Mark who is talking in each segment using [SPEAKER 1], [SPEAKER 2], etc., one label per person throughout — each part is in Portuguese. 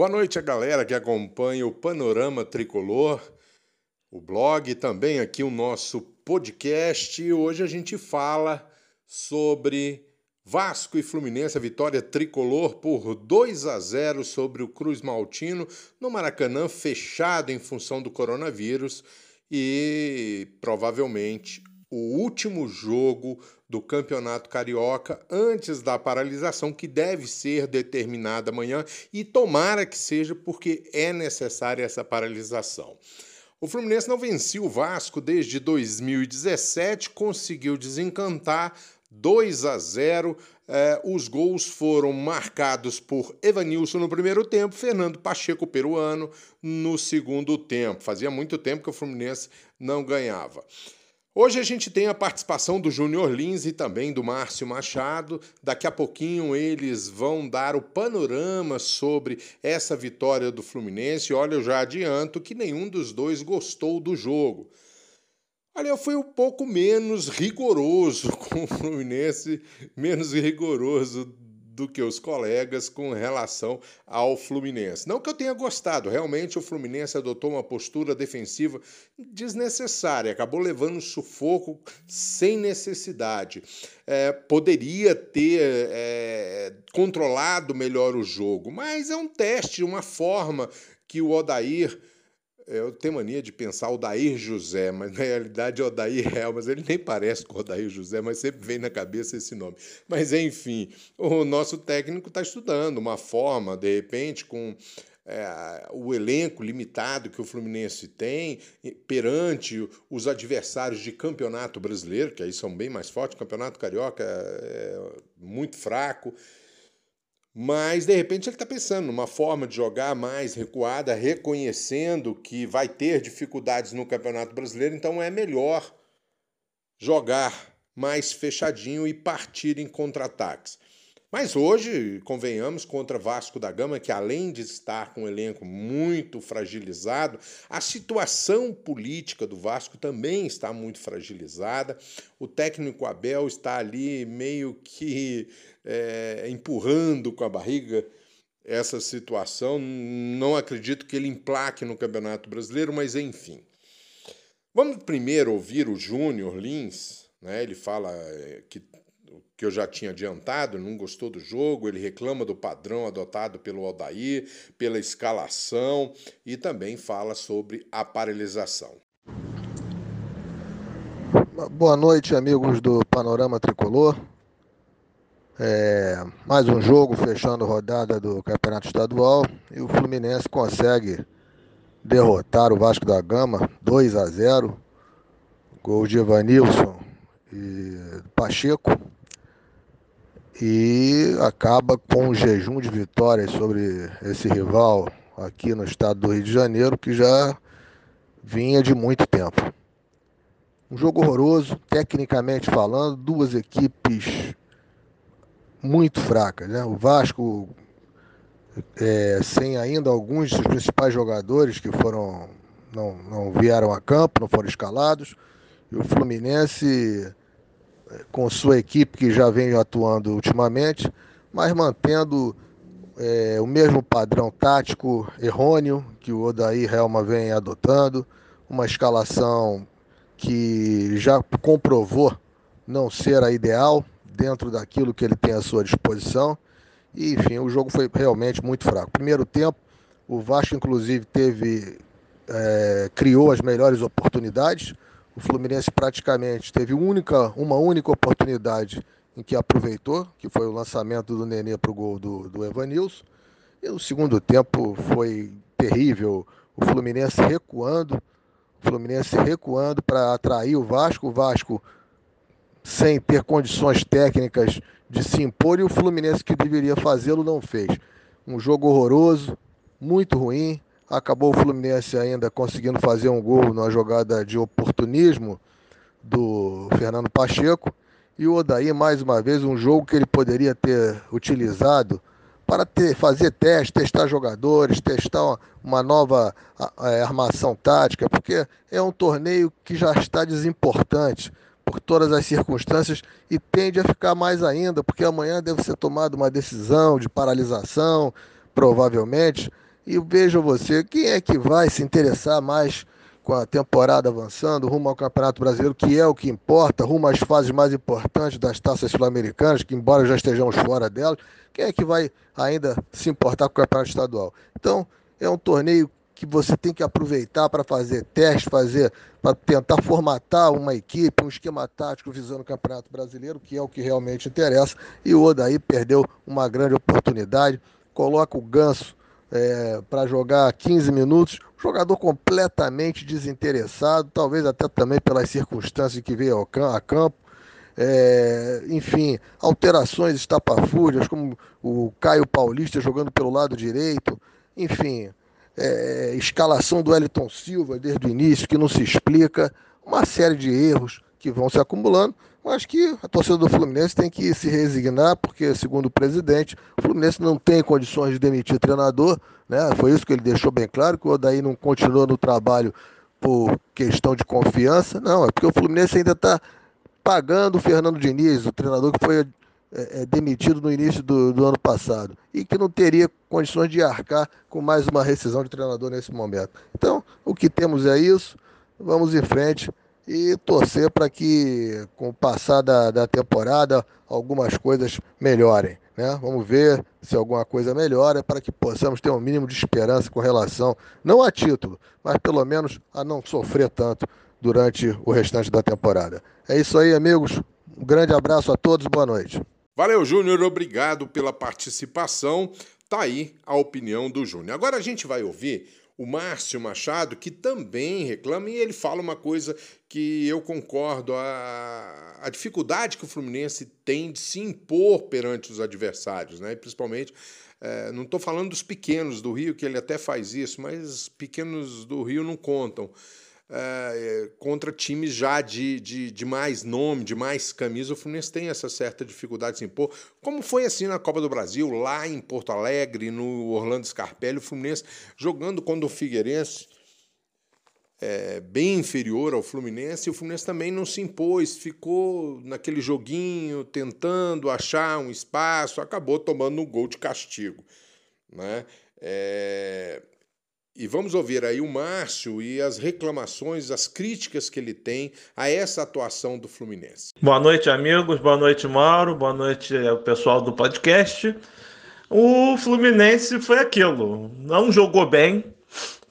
[SPEAKER 1] Boa noite a galera que acompanha o Panorama Tricolor, o blog, também aqui o nosso podcast. Hoje a gente fala sobre Vasco e Fluminense, a vitória tricolor por 2 a 0 sobre o Cruz Maltino no Maracanã, fechado em função do coronavírus e provavelmente o último jogo do Campeonato Carioca antes da paralisação que deve ser determinada amanhã e tomara que seja porque é necessária essa paralisação. O Fluminense não vencia o Vasco desde 2017, conseguiu desencantar 2 a 0. Eh, os gols foram marcados por Evanilson no primeiro tempo, Fernando Pacheco peruano no segundo tempo. Fazia muito tempo que o Fluminense não ganhava. Hoje a gente tem a participação do Júnior Lins e também do Márcio Machado. Daqui a pouquinho eles vão dar o panorama sobre essa vitória do Fluminense. Olha, eu já adianto que nenhum dos dois gostou do jogo. Olha, eu fui um pouco menos rigoroso com o Fluminense, menos rigoroso do que os colegas com relação ao Fluminense. Não que eu tenha gostado, realmente o Fluminense adotou uma postura defensiva desnecessária, acabou levando sufoco sem necessidade. É, poderia ter é, controlado melhor o jogo, mas é um teste, uma forma que o Odair eu tenho mania de pensar o Dair José, mas na realidade é o Dair Helmas. Ele nem parece com o Dair José, mas sempre vem na cabeça esse nome. Mas enfim, o nosso técnico está estudando uma forma, de repente, com é, o elenco limitado que o Fluminense tem perante os adversários de campeonato brasileiro, que aí são bem mais fortes, campeonato carioca é muito fraco. Mas de repente ele está pensando numa forma de jogar mais recuada, reconhecendo que vai ter dificuldades no Campeonato Brasileiro, então é melhor jogar mais fechadinho e partir em contra-ataques. Mas hoje, convenhamos, contra Vasco da Gama, que além de estar com um elenco muito fragilizado, a situação política do Vasco também está muito fragilizada. O técnico Abel está ali meio que é, empurrando com a barriga essa situação. Não acredito que ele emplaque no Campeonato Brasileiro, mas enfim. Vamos primeiro ouvir o Júnior Lins, né? ele fala é, que que eu já tinha adiantado, não gostou do jogo, ele reclama do padrão adotado pelo Aldair, pela escalação e também fala sobre a paralisação.
[SPEAKER 2] Boa noite, amigos do Panorama Tricolor. É, mais um jogo fechando rodada do Campeonato Estadual e o Fluminense consegue derrotar o Vasco da Gama 2 a 0. Gol de Evanilson e Pacheco e acaba com um jejum de vitórias sobre esse rival aqui no estado do Rio de Janeiro que já vinha de muito tempo. Um jogo horroroso, tecnicamente falando, duas equipes muito fracas. Né? O Vasco, é, sem ainda alguns seus principais jogadores que foram não, não vieram a campo, não foram escalados, e o Fluminense com sua equipe que já vem atuando ultimamente, mas mantendo é, o mesmo padrão tático errôneo que o Odair Helma vem adotando, uma escalação que já comprovou não ser a ideal dentro daquilo que ele tem à sua disposição. E, enfim, o jogo foi realmente muito fraco. Primeiro tempo, o Vasco, inclusive, teve é, criou as melhores oportunidades o Fluminense praticamente teve única, uma única oportunidade em que aproveitou, que foi o lançamento do Nenê para o gol do, do Evanilson. E o segundo tempo foi terrível. O Fluminense recuando, o Fluminense recuando para atrair o Vasco, o Vasco sem ter condições técnicas de se impor e o Fluminense que deveria fazê-lo não fez. Um jogo horroroso, muito ruim, Acabou o Fluminense ainda conseguindo fazer um gol numa jogada de oportunismo do Fernando Pacheco. E o Odaí, mais uma vez, um jogo que ele poderia ter utilizado para ter, fazer teste, testar jogadores, testar uma, nova é, armação tática, porque é um torneio que já está desimportante por todas as circunstâncias e tende a ficar mais ainda, porque amanhã deve ser tomada uma decisão de paralisação, provavelmente, E veja você, quem é que vai se interessar mais com a temporada avançando, rumo ao Campeonato Brasileiro, que é o que importa, rumo às fases mais importantes das taças sul-americanas, que embora já estejamos fora delas, quem é que vai ainda se importar com o Campeonato Estadual? Então, é um torneio que você tem que aproveitar para fazer teste, fazer para tentar formatar uma equipe, um esquema tático visando o Campeonato Brasileiro, que é o que realmente interessa. E o Odaí perdeu uma grande oportunidade. Coloca o Ganso é, para jogar 15 minutos, jogador completamente desinteressado, talvez até também pelas circunstâncias que veio a campo. É, enfim, alterações estapafúrdias, como o Caio Paulista jogando pelo lado direito, enfim, é, escalação do Wellington Silva desde o início, que não se explica, uma série de erros que vão se acumulando, mas que a torcida do Fluminense tem que se resignar, porque, segundo o presidente, o Fluminense não tem condições de demitir treinador, né? foi isso que ele deixou bem claro, que o Odaí não continuou no trabalho por questão de confiança, não, é porque o Fluminense ainda está pagando o Fernando Diniz, o treinador que foi é, é, demitido no início do, do, ano passado e que não teria condições de arcar com mais uma rescisão de treinador nesse momento. Então, o que temos é isso, vamos em frente e torcer para que, com o passar da, da temporada, algumas coisas melhorem. Né? Vamos ver se alguma coisa melhora para que possamos ter um mínimo de esperança com relação, não a título, mas pelo menos a não sofrer tanto durante o restante da temporada. É isso aí, amigos. Um grande abraço a todos, boa noite.
[SPEAKER 1] Valeu, Júnior, obrigado pela participação. Tá aí a opinião do Júnior. Agora a gente vai ouvir o Márcio Machado, que também reclama, e ele fala uma coisa que eu concordo: a, a dificuldade que o Fluminense tem de se impor perante os adversários, né? principalmente. É, não estou falando dos pequenos do Rio, que ele até faz isso, mas pequenos do Rio não contam. É, contra times já de, de, de, mais nome, de mais camisa, o Fluminense tem essa certa dificuldade de se impor, como foi assim na Copa do Brasil, lá em Porto Alegre, no Orlando Scarpelli, o Fluminense jogando contra o Figueirense, é, bem inferior ao Fluminense, e o Fluminense também não se impôs, ficou naquele joguinho, tentando achar um espaço, acabou tomando um gol de castigo. Né? É, e vamos ouvir aí o Márcio e as reclamações, as críticas que ele tem a essa atuação do Fluminense.
[SPEAKER 3] Boa noite, amigos. Boa noite, Mauro. Boa noite pessoal do podcast. O Fluminense foi aquilo. Não jogou bem.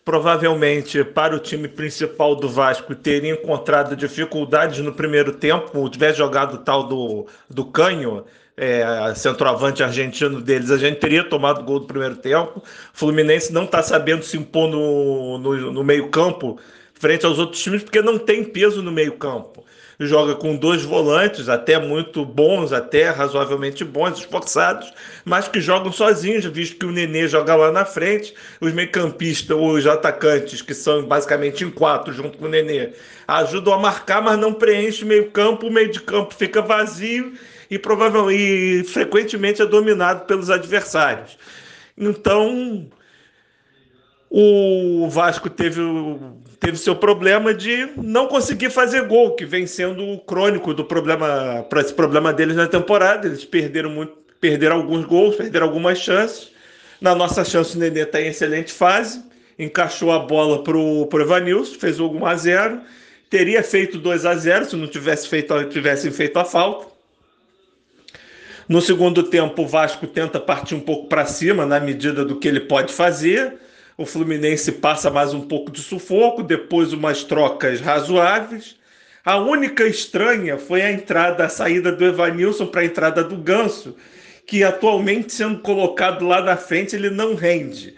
[SPEAKER 3] Provavelmente para o time principal do Vasco teria encontrado dificuldades no primeiro tempo, tivesse jogado tal do, do Canho, é, centroavante argentino deles, a gente teria tomado gol do primeiro tempo. Fluminense não está sabendo se impor no, no, no meio-campo frente aos outros times, porque não tem peso no meio-campo. Joga com dois volantes, até muito bons, até razoavelmente bons, esforçados, mas que jogam sozinhos, visto que o Nenê joga lá na frente, os meio-campistas, os atacantes, que são basicamente em quatro junto com o Nenê, ajudam a marcar, mas não preenche o meio-campo, o meio de campo fica vazio e provavelmente e frequentemente é dominado pelos adversários. Então, o Vasco teve, teve seu problema de não conseguir fazer gol, que vem sendo o crônico do problema para esse problema deles na temporada. Eles perderam muito, perderam alguns gols, perderam algumas chances. Na nossa chance, o Nenê está em excelente fase, encaixou a bola para o Evanilson, fez o 1 a 0 Teria feito 2 a 0 se não tivesse feito, tivessem feito a falta. No segundo tempo, o Vasco tenta partir um pouco para cima, na medida do que ele pode fazer. O Fluminense passa mais um pouco de sufoco, depois umas trocas razoáveis. A única estranha foi a entrada, a saída do Evanilson para a entrada do Ganso, que atualmente sendo colocado lá na frente, ele não rende.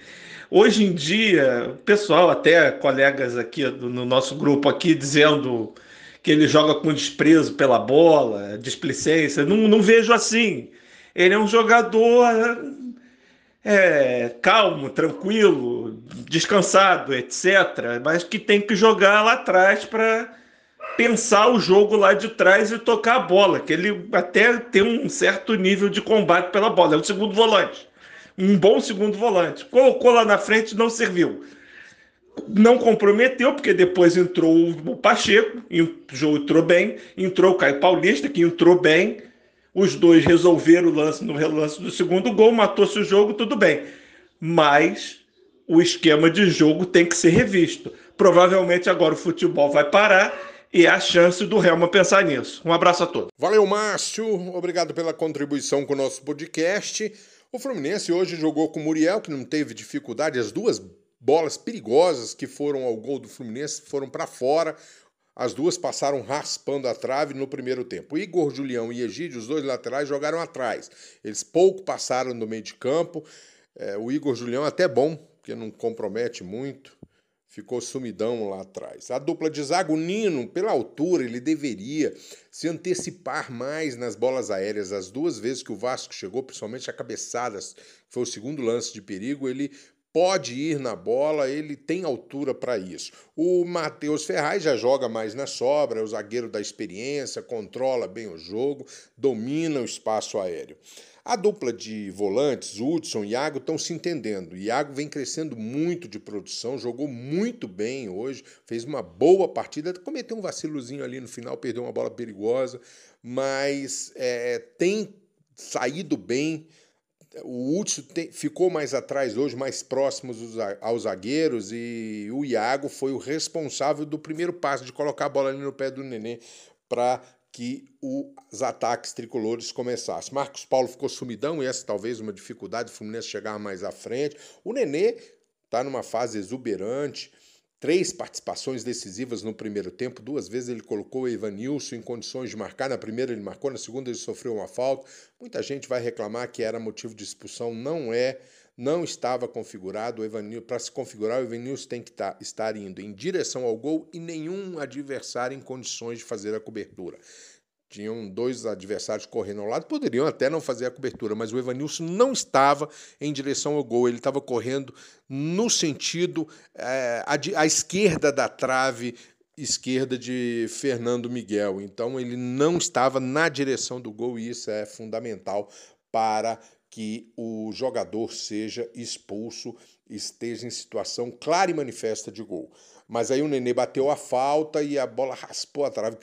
[SPEAKER 3] Hoje em dia, pessoal, até colegas aqui no nosso grupo aqui, dizendo que ele joga com desprezo pela bola, displicência. Não, não vejo assim. Ele é um jogador é, calmo, tranquilo, descansado, etc. Mas que tem que jogar lá atrás para pensar o jogo lá de trás e tocar a bola. Que ele até tem um certo nível de combate pela bola. É o segundo volante. Um bom segundo volante. Colocou lá na frente, não serviu não comprometeu, porque depois entrou o Pacheco, entrou bem, entrou o Caio Paulista, que entrou bem. Os dois resolveram o lance no relance do segundo gol, matou-se o jogo, tudo bem. Mas o esquema de jogo tem que ser revisto. Provavelmente agora o futebol vai parar e a chance do Helma pensar nisso. Um abraço a todos.
[SPEAKER 1] Valeu, Márcio. Obrigado pela contribuição com o nosso podcast. O Fluminense hoje jogou com o Muriel, que não teve dificuldade. As duas bolas perigosas que foram ao gol do Fluminense foram para fora. As duas passaram raspando a trave no primeiro tempo. Igor, Julião e Egídio, os dois laterais, jogaram atrás. Eles pouco passaram no meio de campo. É, o Igor Julião até bom, porque não compromete muito ficou sumidão lá atrás. A dupla de zago Nino, pela altura, ele deveria se antecipar mais nas bolas aéreas. As duas vezes que o Vasco chegou, principalmente a cabeçadas, que foi o segundo lance de perigo, ele pode ir na bola, ele tem altura para isso. O Matheus Ferraz já joga mais na sobra, é o zagueiro da experiência, controla bem o jogo, domina o espaço aéreo. A dupla de volantes, Hudson e Iago, estão se entendendo. Iago vem crescendo muito de produção, jogou muito bem hoje, fez uma boa partida, cometeu um vacilozinho ali no final, perdeu uma bola perigosa, mas é, tem saído bem. O Hudson ficou mais atrás hoje, mais próximo aos zagueiros, e o Iago foi o responsável do primeiro passo, de colocar a bola ali no pé do Nenê para que os ataques tricolores começassem. Marcos Paulo ficou sumidão, e essa talvez uma dificuldade do Fluminense chegar mais à frente. O Nenê está numa fase exuberante, três participações decisivas no primeiro tempo, duas vezes ele colocou o Evanilson em condições de marcar, na primeira ele marcou, na segunda ele sofreu uma falta. Muita gente vai reclamar que era motivo de expulsão, não é não estava configurado. Para se configurar, o Evanilson tem que tá, estar indo em direção ao gol e nenhum adversário em condições de fazer a cobertura. Tinham dois adversários correndo ao lado, poderiam até não fazer a cobertura, mas o Evanilson não estava em direção ao gol, ele estava correndo no sentido é, à, à esquerda da trave esquerda de Fernando Miguel. Então ele não estava na direção do gol e isso é fundamental para que o jogador seja expulso, esteja em situação clara e manifesta de gol. Mas aí o Nenê bateu a falta e a bola raspou a trave,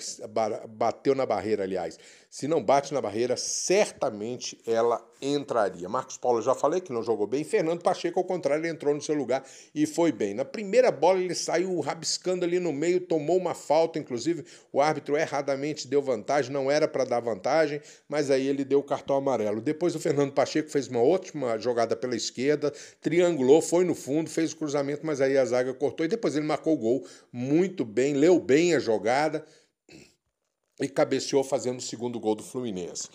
[SPEAKER 1] bateu na barreira, aliás. Se não bate na barreira, certamente ela entraria. Marcos Paulo já falei que não jogou bem. Fernando Pacheco, ao contrário, entrou no seu lugar e foi bem. Na primeira bola, ele saiu rabiscando ali no meio, tomou uma falta, inclusive o árbitro erradamente deu vantagem, não era para dar vantagem, mas aí ele deu o cartão amarelo. Depois o Fernando Pacheco fez uma ótima jogada pela esquerda, triangulou, foi no fundo, fez o cruzamento, mas aí a zaga cortou e depois ele marcou o gol muito bem, leu bem a jogada e cabeceou fazendo o segundo gol do Fluminense.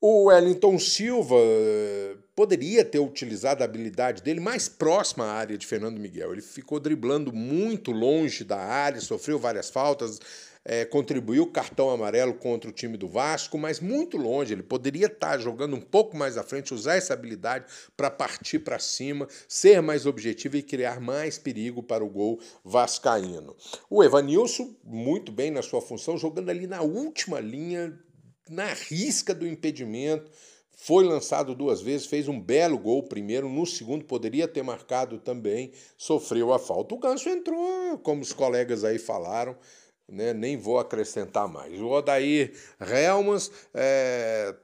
[SPEAKER 1] O Wellington Silva eh, poderia ter utilizado a habilidade dele mais próxima à área de Fernando Miguel. Ele ficou driblando muito longe da área, sofreu várias faltas, é, contribuiu cartão amarelo contra o time do Vasco, mas muito longe. Ele poderia estar jogando um pouco mais à frente, usar essa habilidade para partir para cima, ser mais objetivo e criar mais perigo para o gol vascaíno. O Evanilson, muito bem na sua função, jogando ali na última linha na risca do impedimento. Foi lançado duas vezes, fez um belo gol primeiro, no segundo poderia ter marcado também, sofreu a falta. O Ganso entrou, como os colegas aí falaram, né? nem vou acrescentar mais. O Odair Helmas, é,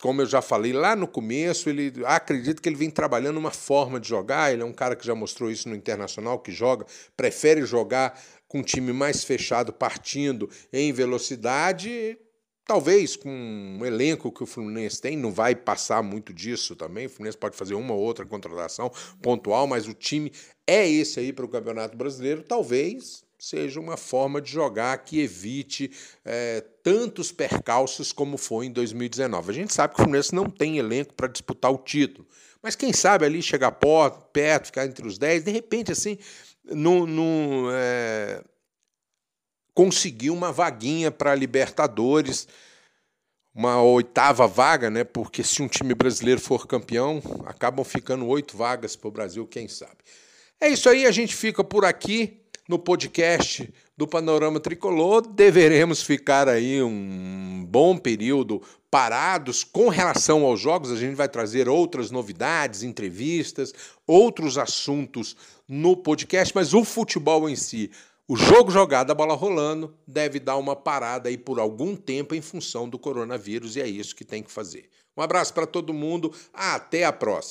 [SPEAKER 1] como eu já falei lá no começo, ele acredito que ele vem trabalhando uma forma de jogar. Ele é um cara que já mostrou isso no Internacional, que joga, prefere jogar com um time mais fechado, partindo em velocidade Talvez com um elenco que o Fluminense tem, não vai passar muito disso também. O Fluminense pode fazer uma ou outra contratação pontual, mas o time é esse aí para o Campeonato Brasileiro. Talvez seja uma forma de jogar que evite é, tantos percalços como foi em 2019. A gente sabe que o Fluminense não tem elenco para disputar o título, mas quem sabe ali chegar perto, ficar entre os 10, de repente assim, é, conseguir uma vaguinha para Libertadores, uma oitava vaga, né? Porque se um time brasileiro for campeão, acabam ficando oito vagas para o Brasil, quem sabe. É isso aí, a gente fica por aqui no podcast do Panorama Tricolor. Deveremos ficar aí um bom período parados com relação aos jogos. A gente vai trazer outras novidades, entrevistas, outros assuntos no podcast, mas o futebol em si o jogo jogado, a bola rolando, deve dar uma parada aí por algum tempo em função do coronavírus e é isso que tem que fazer. Um abraço para todo mundo, até a próxima.